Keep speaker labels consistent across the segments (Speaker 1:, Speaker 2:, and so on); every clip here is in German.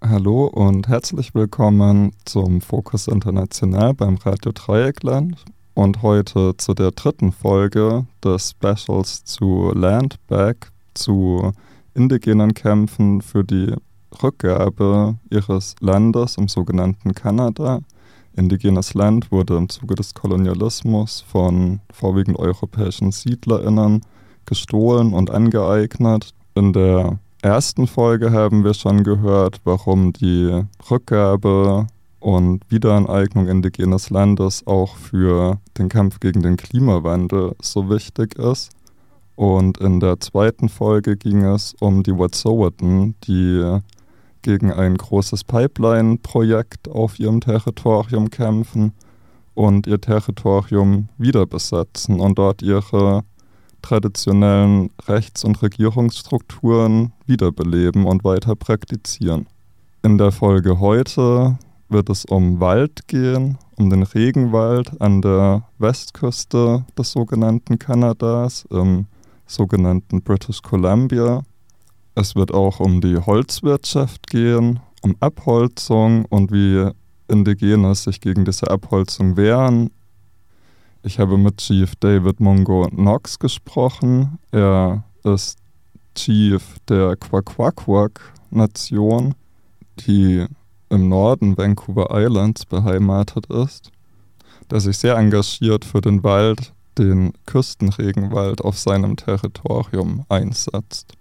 Speaker 1: Hallo und herzlich willkommen zum Fokus International beim Radio Dreieckland und heute zu der dritten Folge des Specials zu Landback, zu indigenen Kämpfen für die Rückgabe ihres Landes im sogenannten Kanada. Indigenes Land wurde im Zuge des Kolonialismus von vorwiegend europäischen SiedlerInnen gestohlen und angeeignet. In der ersten Folge haben wir schon gehört, warum die Rückgabe und Wiederaneignung indigenes Landes auch für den Kampf gegen den Klimawandel so wichtig ist. Und in der zweiten Folge ging es um die Wet'suwet'en, die gegen ein großes Pipeline-Projekt auf ihrem Territorium kämpfen und ihr Territorium wieder besetzen und dort ihre traditionellen Rechts- und Regierungsstrukturen wiederbeleben und weiter praktizieren. In der Folge heute wird es um Wald gehen, um den Regenwald an der Westküste des sogenannten Kanadas, im sogenannten British Columbia. Es wird auch um die Holzwirtschaft gehen, um Abholzung und wie Indigene sich gegen diese Abholzung wehren ich habe mit Chief David Mungo Knox gesprochen. Er ist Chief der Kwakwakwak-Nation, die im Norden Vancouver Islands beheimatet ist, der sich sehr engagiert für den Wald, den Küstenregenwald auf seinem Territorium einsetzt.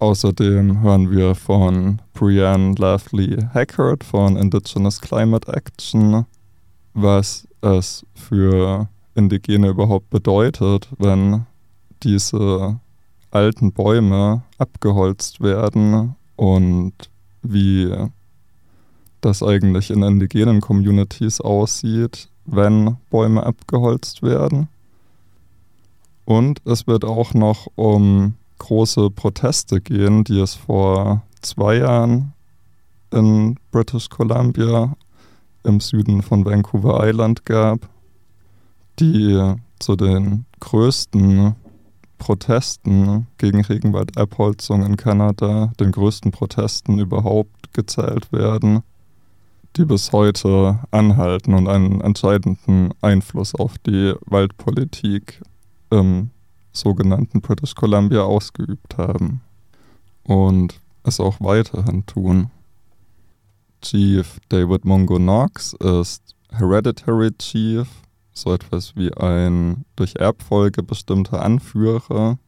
Speaker 1: Außerdem hören wir von Brianne Lovely Hackard von Indigenous Climate Action, was es für Indigene überhaupt bedeutet, wenn diese alten Bäume abgeholzt werden und wie das eigentlich in indigenen Communities aussieht, wenn Bäume abgeholzt werden. Und es wird auch noch um große Proteste gehen, die es vor zwei Jahren in British Columbia im Süden von Vancouver Island gab, die zu den größten Protesten gegen Regenwaldabholzung in Kanada, den größten Protesten überhaupt gezählt werden, die bis heute anhalten und einen entscheidenden Einfluss auf die Waldpolitik im sogenannten British Columbia ausgeübt haben und es auch weiterhin tun. Chief David Mungo Knox ist Hereditary Chief, so etwas wie ein durch Erbfolge bestimmter Anführer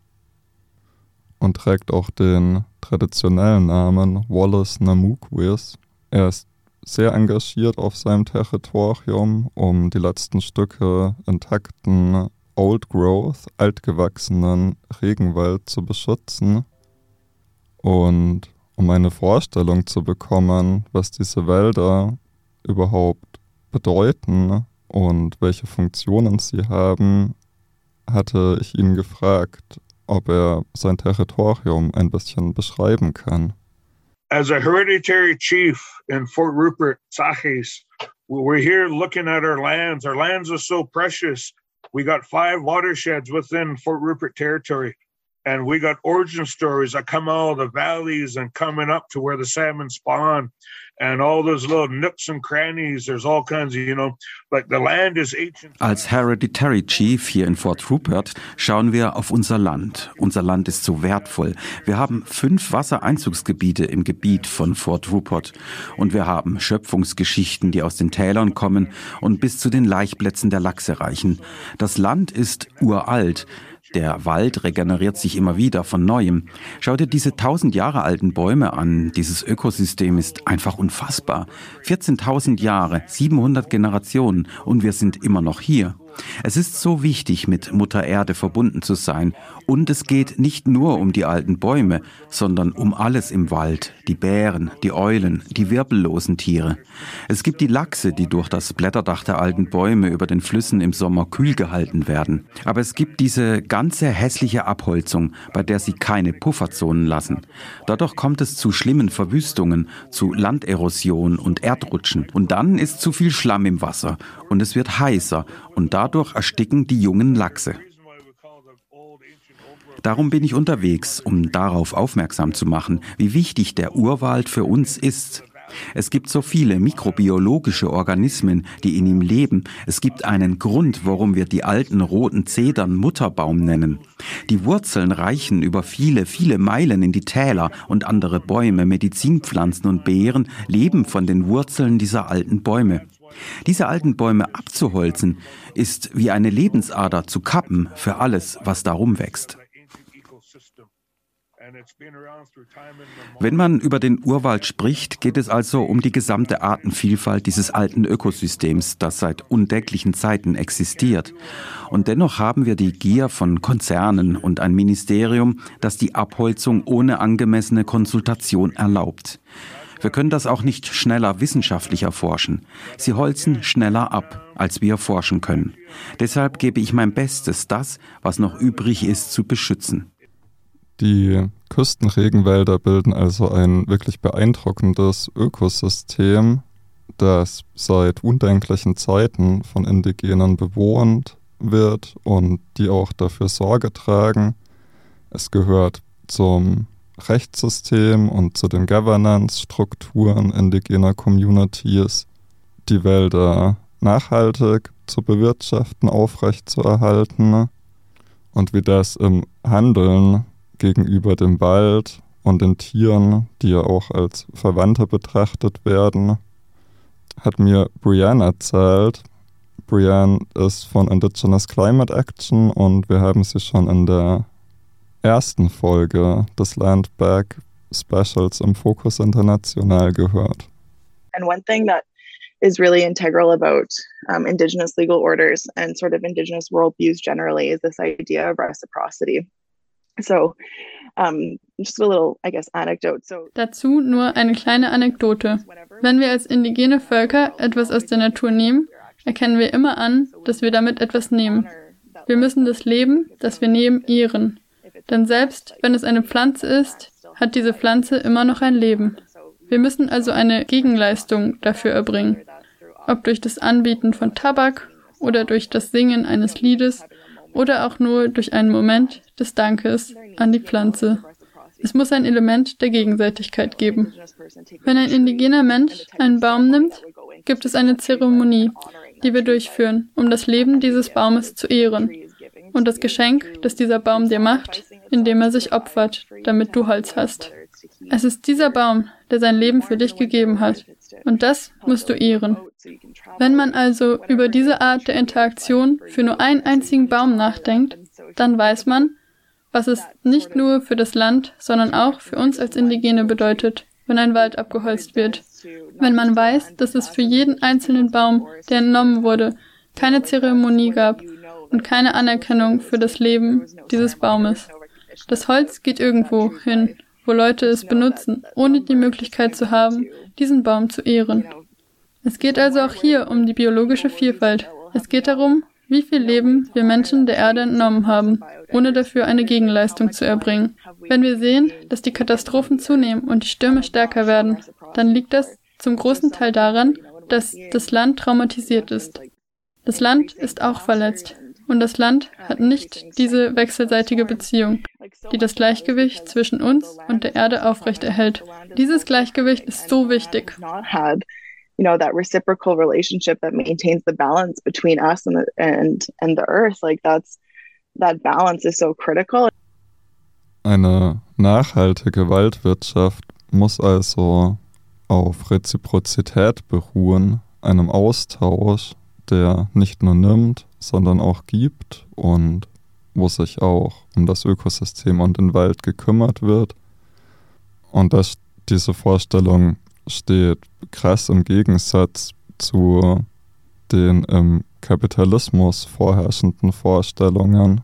Speaker 1: und trägt auch den traditionellen Namen Wallace Namukwis. Er ist sehr engagiert auf seinem Territorium, um die letzten Stücke intakten Old Growth, altgewachsenen Regenwald zu beschützen. Und um eine Vorstellung zu bekommen, was diese Wälder überhaupt bedeuten und welche Funktionen sie haben, hatte ich ihn gefragt, ob er sein Territorium ein bisschen beschreiben kann.
Speaker 2: As a hereditary chief in Fort Rupert, Saches, we're here looking at our lands. Our lands are so precious. We got five watersheds within Fort Rupert territory. And we got origin stories that come out of the valleys and coming up to where the salmon spawn. And all those little nooks and crannies there's all kinds of you know like the land is ancient.
Speaker 3: Als Hereditary Chief hier in Fort Rupert schauen wir auf unser Land. Unser Land ist so wertvoll. Wir haben fünf Wassereinzugsgebiete im Gebiet von Fort Rupert. Und wir haben Schöpfungsgeschichten die aus den Tälern kommen und bis zu den Laichplätzen der Lachse reichen. Das Land ist uralt der Wald regeneriert sich immer wieder von neuem. Schau dir diese tausend Jahre alten Bäume an. Dieses Ökosystem ist einfach unfassbar. 14.000 Jahre, 700 Generationen und wir sind immer noch hier. Es ist so wichtig, mit Mutter Erde verbunden zu sein. Und es geht nicht nur um die alten Bäume, sondern um alles im Wald. Die Bären, die Eulen, die wirbellosen Tiere. Es gibt die Lachse, die durch das Blätterdach der alten Bäume über den Flüssen im Sommer kühl gehalten werden. Aber es gibt diese ganze hässliche Abholzung, bei der sie keine Pufferzonen lassen. Dadurch kommt es zu schlimmen Verwüstungen, zu Landerosion und Erdrutschen. Und dann ist zu viel Schlamm im Wasser und es wird heißer und dadurch ersticken die jungen Lachse. Darum bin ich unterwegs, um darauf aufmerksam zu machen, wie wichtig der Urwald für uns ist. Es gibt so viele mikrobiologische Organismen, die in ihm leben. Es gibt einen Grund, warum wir die alten roten Zedern Mutterbaum nennen. Die Wurzeln reichen über viele, viele Meilen in die Täler und andere Bäume, Medizinpflanzen und Beeren leben von den Wurzeln dieser alten Bäume. Diese alten Bäume abzuholzen, ist wie eine Lebensader zu kappen für alles, was darum wächst. Wenn man über den Urwald spricht, geht es also um die gesamte Artenvielfalt dieses alten Ökosystems, das seit undenklichen Zeiten existiert. Und dennoch haben wir die Gier von Konzernen und ein Ministerium, das die Abholzung ohne angemessene Konsultation erlaubt. Wir können das auch nicht schneller wissenschaftlich erforschen. Sie holzen schneller ab, als wir forschen können. Deshalb gebe ich mein Bestes, das, was noch übrig ist, zu beschützen.
Speaker 1: Die Küstenregenwälder bilden also ein wirklich beeindruckendes Ökosystem, das seit undenklichen Zeiten von Indigenen bewohnt wird und die auch dafür Sorge tragen. Es gehört zum Rechtssystem und zu den Governance-Strukturen indigener Communities, die Wälder nachhaltig zu bewirtschaften, aufrechtzuerhalten und wie das im Handeln gegenüber dem Wald und den Tieren, die ja auch als Verwandte betrachtet werden, hat mir Brianne erzählt. Brianne ist von Indigenous Climate Action und wir haben sie schon in der ersten Folge des Landback Specials im Fokus International gehört.
Speaker 4: And one thing that is really integral about um, Indigenous legal orders and sort of Indigenous worldviews generally is this idea of reciprocity. So, um, just a little, I guess, anecdote. So,
Speaker 5: Dazu nur eine kleine Anekdote. Wenn wir als indigene Völker etwas aus der Natur nehmen, erkennen wir immer an, dass wir damit etwas nehmen. Wir müssen das Leben, das wir nehmen, ehren. Denn selbst wenn es eine Pflanze ist, hat diese Pflanze immer noch ein Leben. Wir müssen also eine Gegenleistung dafür erbringen. Ob durch das Anbieten von Tabak oder durch das Singen eines Liedes oder auch nur durch einen Moment des Dankes an die Pflanze. Es muss ein Element der Gegenseitigkeit geben. Wenn ein indigener Mensch einen Baum nimmt, gibt es eine Zeremonie, die wir durchführen, um das Leben dieses Baumes zu ehren und das Geschenk, das dieser Baum dir macht, indem er sich opfert, damit du Holz hast. Es ist dieser Baum, der sein Leben für dich gegeben hat, und das musst du ehren. Wenn man also über diese Art der Interaktion für nur einen einzigen Baum nachdenkt, dann weiß man, was es nicht nur für das Land, sondern auch für uns als Indigene bedeutet, wenn ein Wald abgeholzt wird. Wenn man weiß, dass es für jeden einzelnen Baum, der entnommen wurde, keine Zeremonie gab und keine Anerkennung für das Leben dieses Baumes. Das Holz geht irgendwo hin, wo Leute es benutzen, ohne die Möglichkeit zu haben, diesen Baum zu ehren. Es geht also auch hier um die biologische Vielfalt. Es geht darum, wie viel Leben wir Menschen der Erde entnommen haben, ohne dafür eine Gegenleistung zu erbringen. Wenn wir sehen, dass die Katastrophen zunehmen und die Stürme stärker werden, dann liegt das zum großen Teil daran, dass das Land traumatisiert ist. Das Land ist auch verletzt. Und das Land hat nicht diese wechselseitige Beziehung, die das Gleichgewicht zwischen uns und der Erde aufrechterhält. Dieses Gleichgewicht ist so wichtig.
Speaker 4: you know that reciprocal relationship that maintains the balance between us and the, and and the earth. Like that's that balance is so critical.
Speaker 1: Eine nachhaltige Waldwirtschaft muss also auf Reziprozität beruhen, einem Austausch, der nicht nur nimmt, sondern auch gibt und wo sich auch um das Ökosystem und den Wald gekümmert wird. Und das, diese Vorstellung steht krass im Gegensatz zu den im Kapitalismus vorherrschenden Vorstellungen,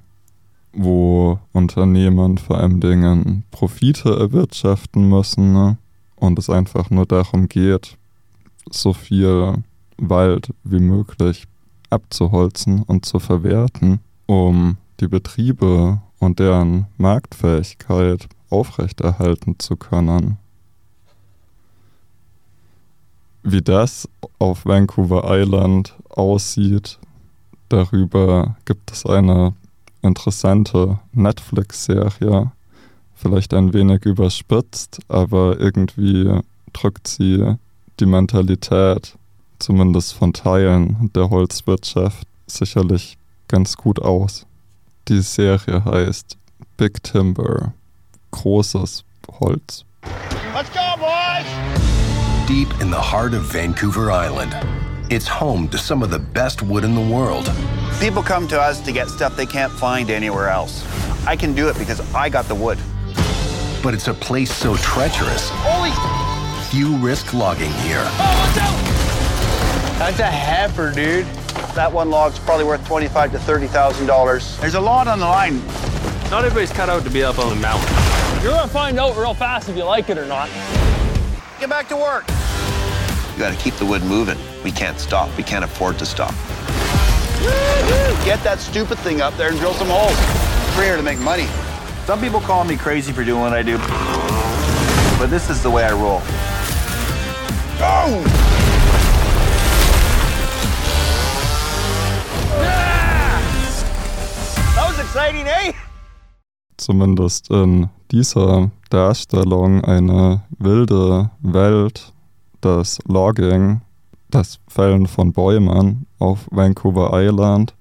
Speaker 1: wo Unternehmen vor allem Dingen Profite erwirtschaften müssen ne? und es einfach nur darum geht, so viel Wald wie möglich abzuholzen und zu verwerten, um die Betriebe und deren Marktfähigkeit aufrechterhalten zu können. Wie das auf Vancouver Island aussieht, darüber gibt es eine interessante Netflix-Serie, vielleicht ein wenig überspitzt, aber irgendwie drückt sie die Mentalität, zumindest von Teilen der Holzwirtschaft, sicherlich ganz gut aus. Die Serie heißt Big Timber, großes Holz. Let's go, boys!
Speaker 6: Deep in the heart of Vancouver Island, it's home to some of the best wood in the world.
Speaker 7: People come to us to get stuff they can't find anywhere else. I can do it because I got the wood.
Speaker 6: But it's a place so treacherous. Holy! Few risk logging here.
Speaker 7: Oh, That's a heifer, dude. That one log's probably worth twenty-five to thirty thousand dollars. There's a lot on the line.
Speaker 8: Not everybody's cut out to be up on the mountain.
Speaker 9: You're gonna find out real fast if you like it or not.
Speaker 7: Get back to work. You gotta keep the wood moving. We can't stop. We can't afford to stop. Get that stupid thing up there and drill some holes. We're here to make money. Some people call me crazy for doing what I do, but this is the way I roll. Oh! Eh?
Speaker 1: Zumindest in dieser Darstellung eine wilde Welt des Logging, das Fällen von Bäumen auf Vancouver Island.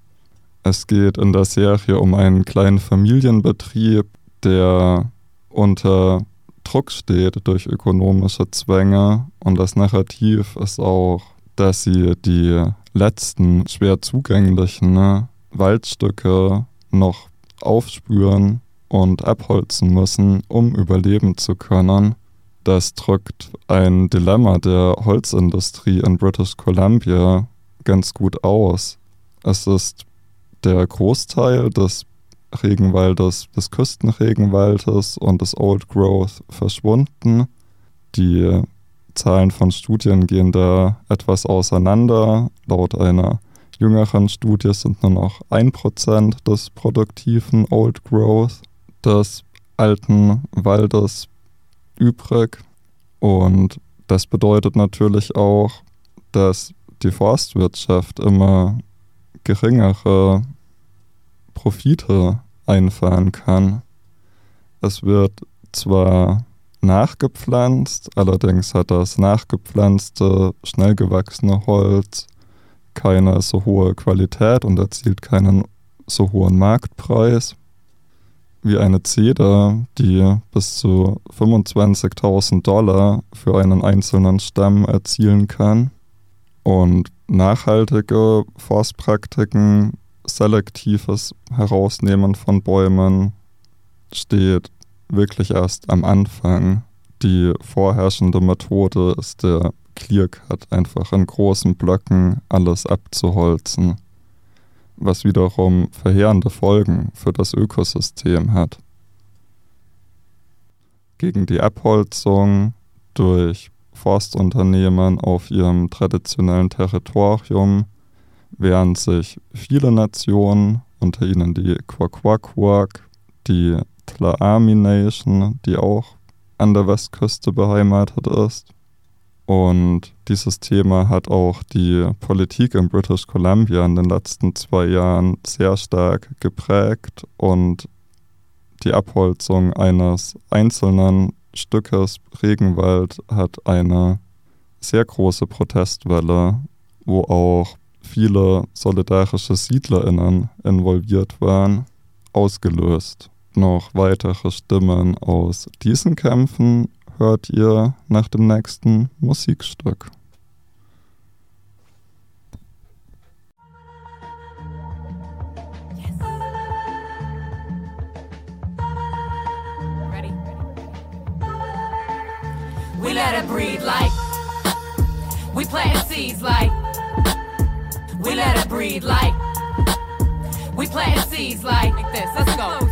Speaker 1: Es geht in der Serie um einen kleinen Familienbetrieb, der unter Druck steht durch ökonomische Zwänge und das Narrativ ist auch, dass sie die letzten schwer zugänglichen Waldstücke noch aufspüren und abholzen müssen, um überleben zu können. Das drückt ein Dilemma der Holzindustrie in British Columbia ganz gut aus. Es ist der Großteil des Regenwaldes, des Küstenregenwaldes und des Old Growth verschwunden. Die Zahlen von Studien gehen da etwas auseinander. Laut einer jüngeren Studie sind nur noch 1% des produktiven Old Growth des alten Waldes übrig. Und das bedeutet natürlich auch, dass die Forstwirtschaft immer geringere Profite einfahren kann. Es wird zwar nachgepflanzt, allerdings hat das nachgepflanzte, schnell gewachsene Holz keine so hohe Qualität und erzielt keinen so hohen Marktpreis wie eine Zeder, die bis zu 25.000 Dollar für einen einzelnen Stamm erzielen kann. Und nachhaltige Forstpraktiken, selektives Herausnehmen von Bäumen steht wirklich erst am Anfang. Die vorherrschende Methode ist der Clearcut, einfach in großen Blöcken alles abzuholzen, was wiederum verheerende Folgen für das Ökosystem hat. Gegen die Abholzung durch Forstunternehmen auf ihrem traditionellen Territorium wehren sich viele Nationen, unter ihnen die Kwakwakwak, die Tlaami Nation, die auch an der Westküste beheimatet ist, und dieses Thema hat auch die Politik in British Columbia in den letzten zwei Jahren sehr stark geprägt und die Abholzung eines einzelnen Stückes Regenwald hat eine sehr große Protestwelle, wo auch viele solidarische Siedlerinnen involviert waren, ausgelöst. Noch weitere Stimmen aus diesen Kämpfen hört ihr nach dem nächsten Musikstück.
Speaker 10: We let it breathe like we plant seeds like We let it breathe like we plant seeds like this. Let's go.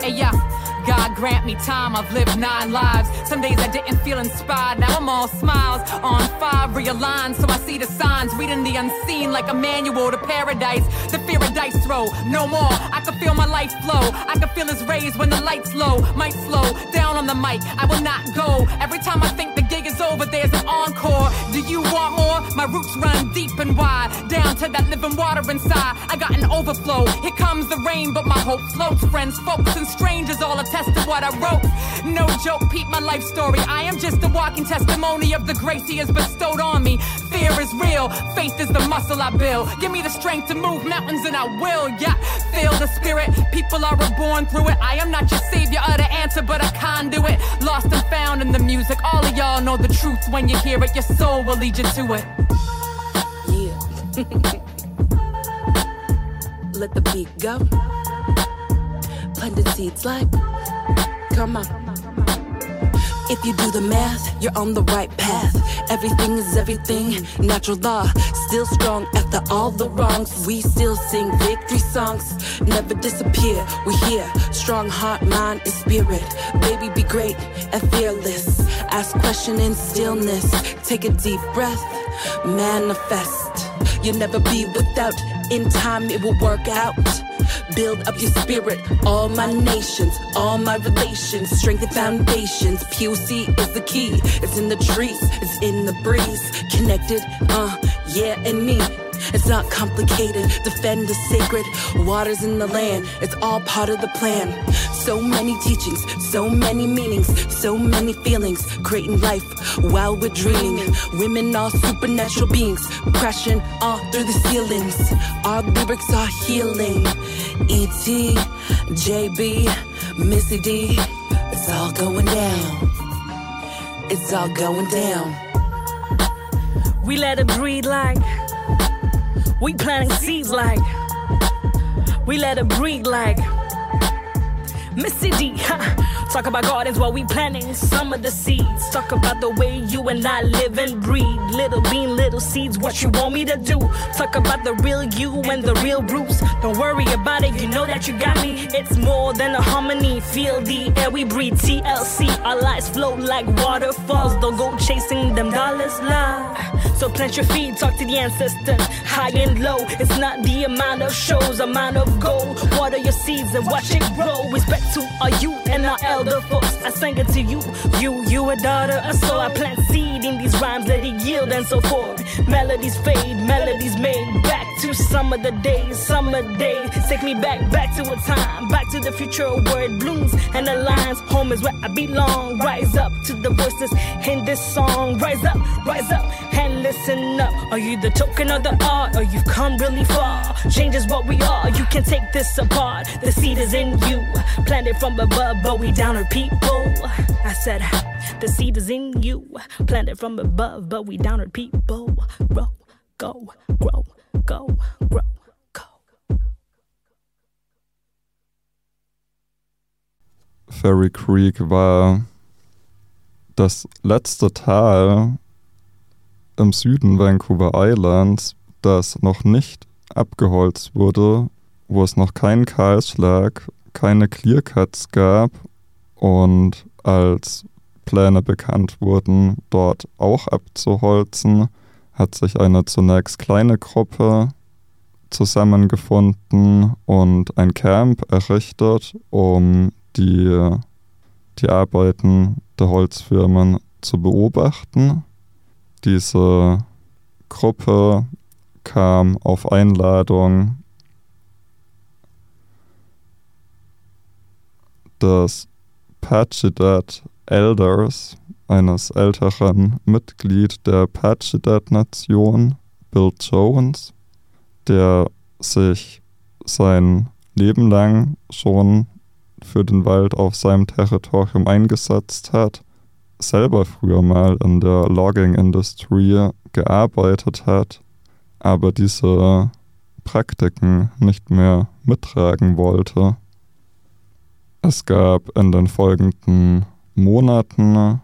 Speaker 10: Hey, yeah. God grant me time, I've lived nine lives. Some days I didn't feel inspired, now I'm all smiles. On fire, realigned, so I see the signs. Reading the unseen like a manual to paradise. The fear of dice throw, no more. I can feel my life flow. I can feel his rays when the light's low. Might slow down on the mic, I will not go. Every time I think is over, there's an encore. Do you want more? My roots run deep and wide, down to that living water inside. I got an overflow. Here comes the rain, but my hope floats. Friends, folks, and strangers all attest to what I wrote. No joke, peep my life story. I am just a walking testimony of the grace he has bestowed on me. Fear is real, faith is the muscle I build. Give me the strength to move mountains and I will, yeah. Feel the spirit, people are reborn through it. I am not your savior or the answer, but a conduit. Lost and found in the music. All of y'all know the truth when you hear it, your soul will lead you to it.
Speaker 11: Yeah. Let the beat go. Planted seeds like Come on. If you do the math, you're on the right path. Everything is everything, natural law. Still strong after all the wrongs. We still sing victory songs, never disappear. We're here, strong heart, mind, and spirit. Baby, be great and fearless. Ask question in stillness. Take a deep breath, manifest. You'll never be without. In time, it will work out. Build up your spirit, all my nations, all my relations, strengthen foundations. POC is the key. It's in the trees, it's in the breeze. Connected, uh, yeah, and me. It's not complicated. Defend the sacred waters in the land. It's all part of the plan. So many teachings, so many meanings, so many feelings. Creating life while we're dreaming. Women are supernatural beings, crashing all through the ceilings. Our lyrics are healing. E.T., JB, Missy D. It's all going down. It's all going down.
Speaker 12: We let it breathe like we planting seeds like we let it breathe like Missy D. Talk about gardens while we planting some of the seeds. Talk about the way you and I live and breathe. Little bean, little seeds, what you want me to do. Talk about the real you and the real Bruce. Don't worry about it, you know that you got me. It's more than a harmony. Feel the air we breathe. TLC, our lives flow like waterfalls. Don't go chasing them dollars, love. So plant your feet, talk to the ancestors. High and low, it's not the amount of shows, amount of gold. Water your seeds and watch it grow. Respect to our youth and our elder folks. I sang it to you, you, you a daughter. Uh, so I plant seed in these rhymes, let it yield and so forth. Melodies fade, melodies made. Back to some of the days, summer days. Take me back, back to a time, back to the future where it blooms and aligns. Home is where I belong. Rise up to the voices in this song. Rise up, rise up, and listen up. Are you the token of the art, or you've come really far? Change is what we are. You can take this apart. The seed is in you. Planted from above, but we downer people. I said, the seed is in you, planted from above, but we downer people. Grow, go, grow, go, grow.
Speaker 1: Fairy Creek war das letzte Tal im Süden Vancouver Islands, das noch nicht abgeholzt wurde, wo es noch keinen Kahlschlag keine Clearcuts gab und als Pläne bekannt wurden, dort auch abzuholzen, hat sich eine zunächst kleine Gruppe zusammengefunden und ein Camp errichtet, um die, die Arbeiten der Holzfirmen zu beobachten. Diese Gruppe kam auf Einladung des Pachidat Elders, eines älteren Mitglied der Pachidat-Nation, Bill Jones, der sich sein Leben lang schon für den Wald auf seinem Territorium eingesetzt hat, selber früher mal in der Logging-Industrie gearbeitet hat, aber diese Praktiken nicht mehr mittragen wollte. Es gab in den folgenden Monaten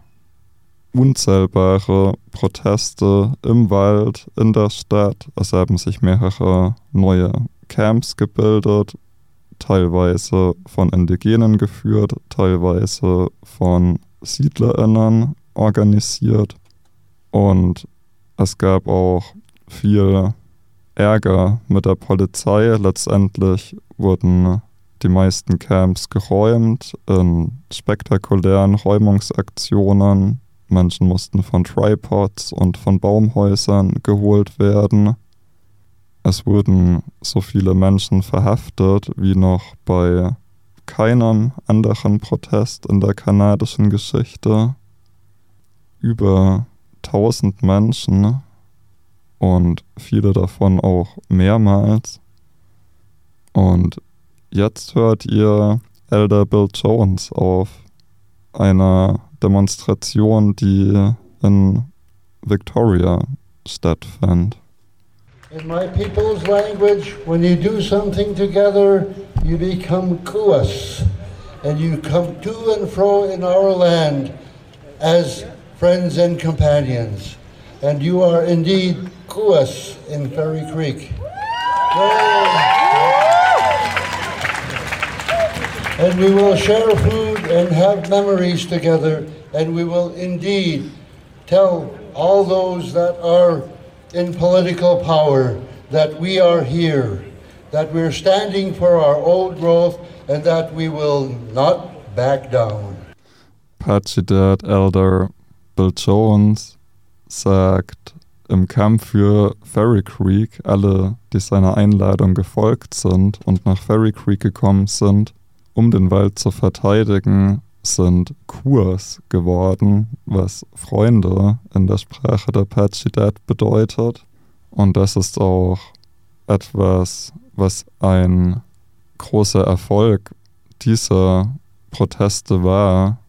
Speaker 1: unzählbare Proteste im Wald, in der Stadt. Es haben sich mehrere neue Camps gebildet, teilweise von Indigenen geführt, teilweise von SiedlerInnen organisiert. Und es gab auch viel Ärger mit der Polizei. Letztendlich wurden die meisten Camps geräumt in spektakulären Räumungsaktionen. Menschen mussten von Tripods und von Baumhäusern geholt werden. Es wurden so viele Menschen verhaftet wie noch bei keinem anderen Protest in der kanadischen Geschichte. Über 1000 Menschen und viele davon auch mehrmals. Und jetzt hört ihr Elder Bill Jones auf einer Demonstration, die in Victoria stattfand.
Speaker 13: In my people's language, when you do something together, you become kuas, and you come to and fro in our land as friends and companions. And you are indeed kuas in Ferry Creek. And we will share food and have memories together, and we will indeed tell all those that are in political power that we are here, that we're standing for our old growth, and that we will not back down.
Speaker 1: Pachidat Elder Bill Jones sagt im Kampf für Ferry Creek, alle, die seiner Einladung gefolgt sind und nach Ferry Creek gekommen sind, um den Wald zu verteidigen, sind Kurs geworden, was Freunde in der Sprache der Pachidat bedeutet. Und das ist auch etwas, was ein großer Erfolg dieser Proteste war,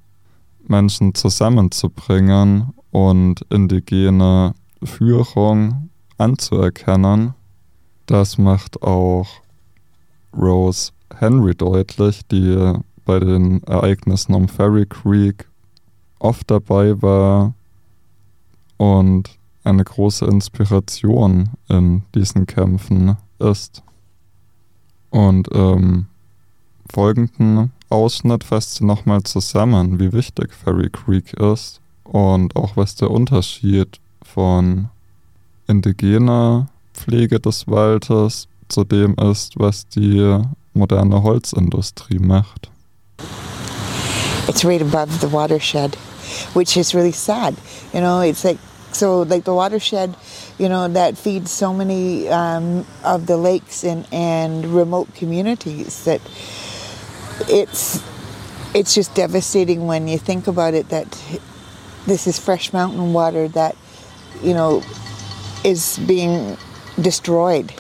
Speaker 1: Menschen zusammenzubringen und indigene Führung anzuerkennen. Das macht auch Rose Henry deutlich, die bei den Ereignissen um Ferry Creek oft dabei war und eine große Inspiration in diesen Kämpfen ist. Und im ähm, folgenden Ausschnitt fasst sie nochmal zusammen, wie wichtig Ferry Creek ist und auch was der Unterschied von indigener Pflege des Waldes zu dem ist, was die moderne Holzindustrie macht.
Speaker 14: It's right above the watershed, which is really sad. You know, it's like so like the watershed, you know, that feeds so many um, of the lakes and, and remote communities that it's it's just devastating when you think about it that this is fresh mountain water that you know is being destroyed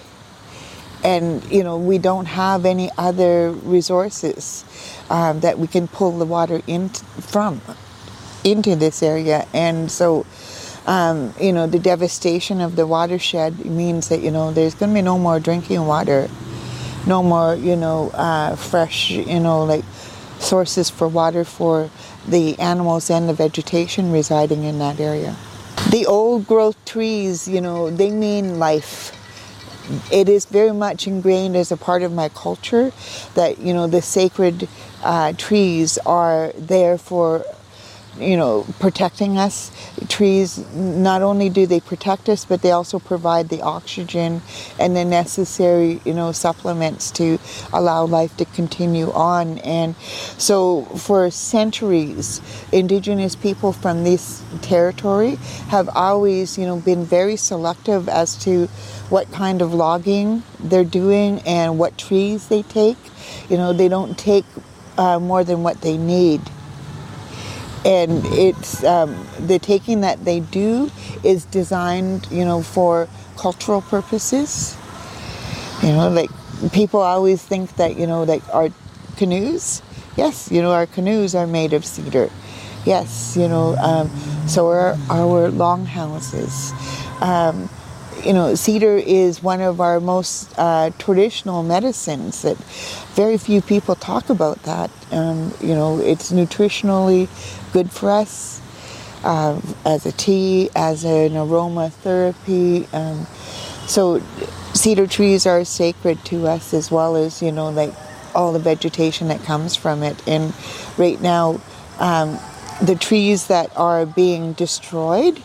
Speaker 14: and you know we don't have any other resources um, that we can pull the water in from into this area. And so um, you know the devastation of the watershed means that you know there's going to be no more drinking water no more you know uh, fresh you know like sources for water for the animals and the vegetation residing in that area. The old growth trees you know they mean life it is very much ingrained as a part of my culture that you know the sacred uh, trees are there for you know, protecting us. Trees, not only do they protect us, but they also provide the oxygen and the necessary, you know, supplements to allow life to continue on. And so for centuries, indigenous people from this territory have always, you know, been very selective as to what kind of logging they're doing and what trees they take. You know, they don't take uh, more than what they need and it's um, the taking that they do is designed you know for cultural purposes. You know like people always think that you know like our canoes yes you know our canoes are made of cedar. Yes you know um, so are our longhouses. Um, you know, cedar is one of our most uh, traditional medicines that very few people talk about that. Um, you know, it's nutritionally good for us. uh, as a tea, as an aromatherapy. Um, so cedar trees are sacred to us as well as, you know, like all the vegetation that comes from it. And right now, um, the trees that are being destroyed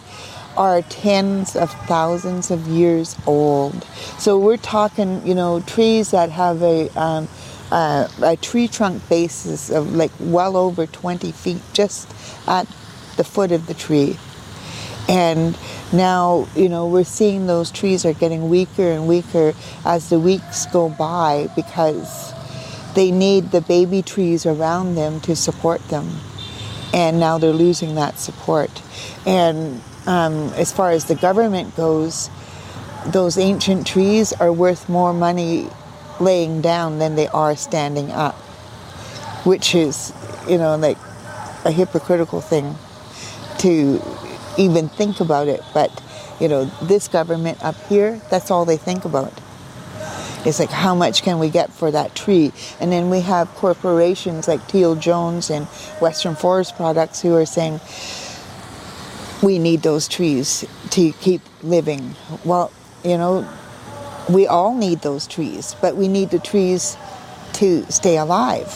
Speaker 14: are tens of thousands of years old. So we're talking, you know, trees that have a um, uh, a tree trunk basis of like well over 20 feet just at the foot of the tree. And now, you know, we're seeing those trees are getting weaker and weaker as the weeks go by because they need the baby trees around them to support them. And now they're losing that support. And um, as far as the government goes, those ancient trees are worth more money laying down than they are standing up, which is, you know, like a hypocritical thing to even think about it. But, you know, this government up here, that's all they think about. It's like how much can we get for that tree? And then we have corporations like Teal Jones and Western Forest Products who are saying, we need those trees to keep living. Well, you know, we all need those trees, but we need the trees to stay alive.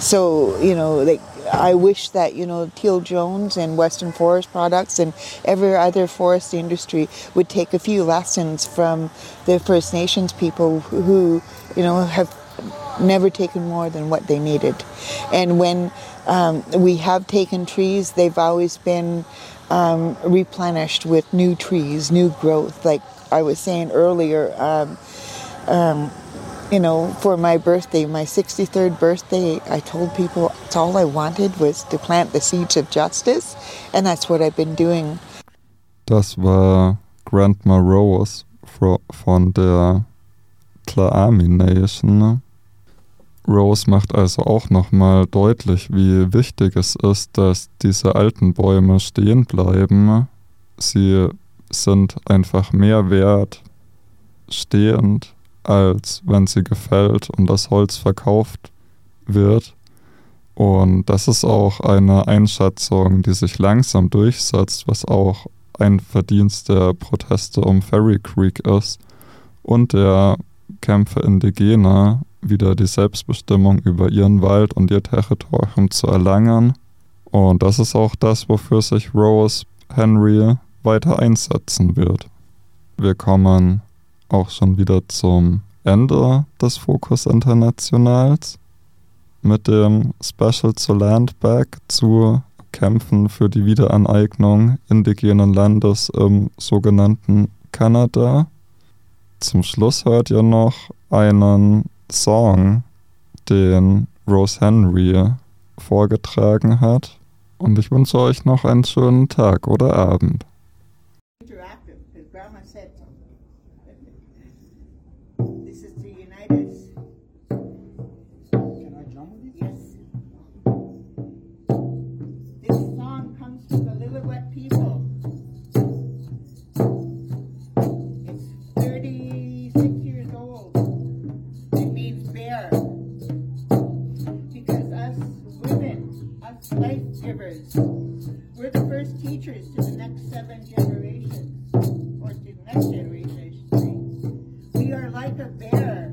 Speaker 14: So, you know, like I wish that, you know, Teal Jones and Western Forest Products and every other forest industry would take a few lessons from the First Nations people who, you know, have never taken more than what they needed. And when um, we have taken trees, they've always been um, replenished with new trees, new growth. Like I was saying earlier, um, um, you know, for my birthday, my 63rd birthday, I told people it's all I wanted was to plant the seeds of justice, and that's what I've been doing.
Speaker 1: Das war Grandma Rose von der Tlaami Nation. Ne? Rose macht also auch nochmal deutlich, wie wichtig es ist, dass diese alten Bäume stehen bleiben. Sie sind einfach mehr wert stehend, als wenn sie gefällt und das Holz verkauft wird. Und das ist auch eine Einschätzung, die sich langsam durchsetzt, was auch ein Verdienst der Proteste um Ferry Creek ist und der Kämpfe Indigener wieder die Selbstbestimmung über ihren Wald und ihr Territorium zu erlangen. Und das ist auch das, wofür sich Rose Henry weiter einsetzen wird. Wir kommen auch schon wieder zum Ende des Fokus Internationals mit dem Special zu Landback zu Kämpfen für die Wiederaneignung indigenen Landes im sogenannten Kanada. Zum Schluss hört ihr noch einen Song, den Rose Henry vorgetragen hat. Und ich wünsche euch noch einen schönen Tag oder Abend.
Speaker 14: teachers
Speaker 15: to the next seven generations, or to the next generation, I should say. We are like a bear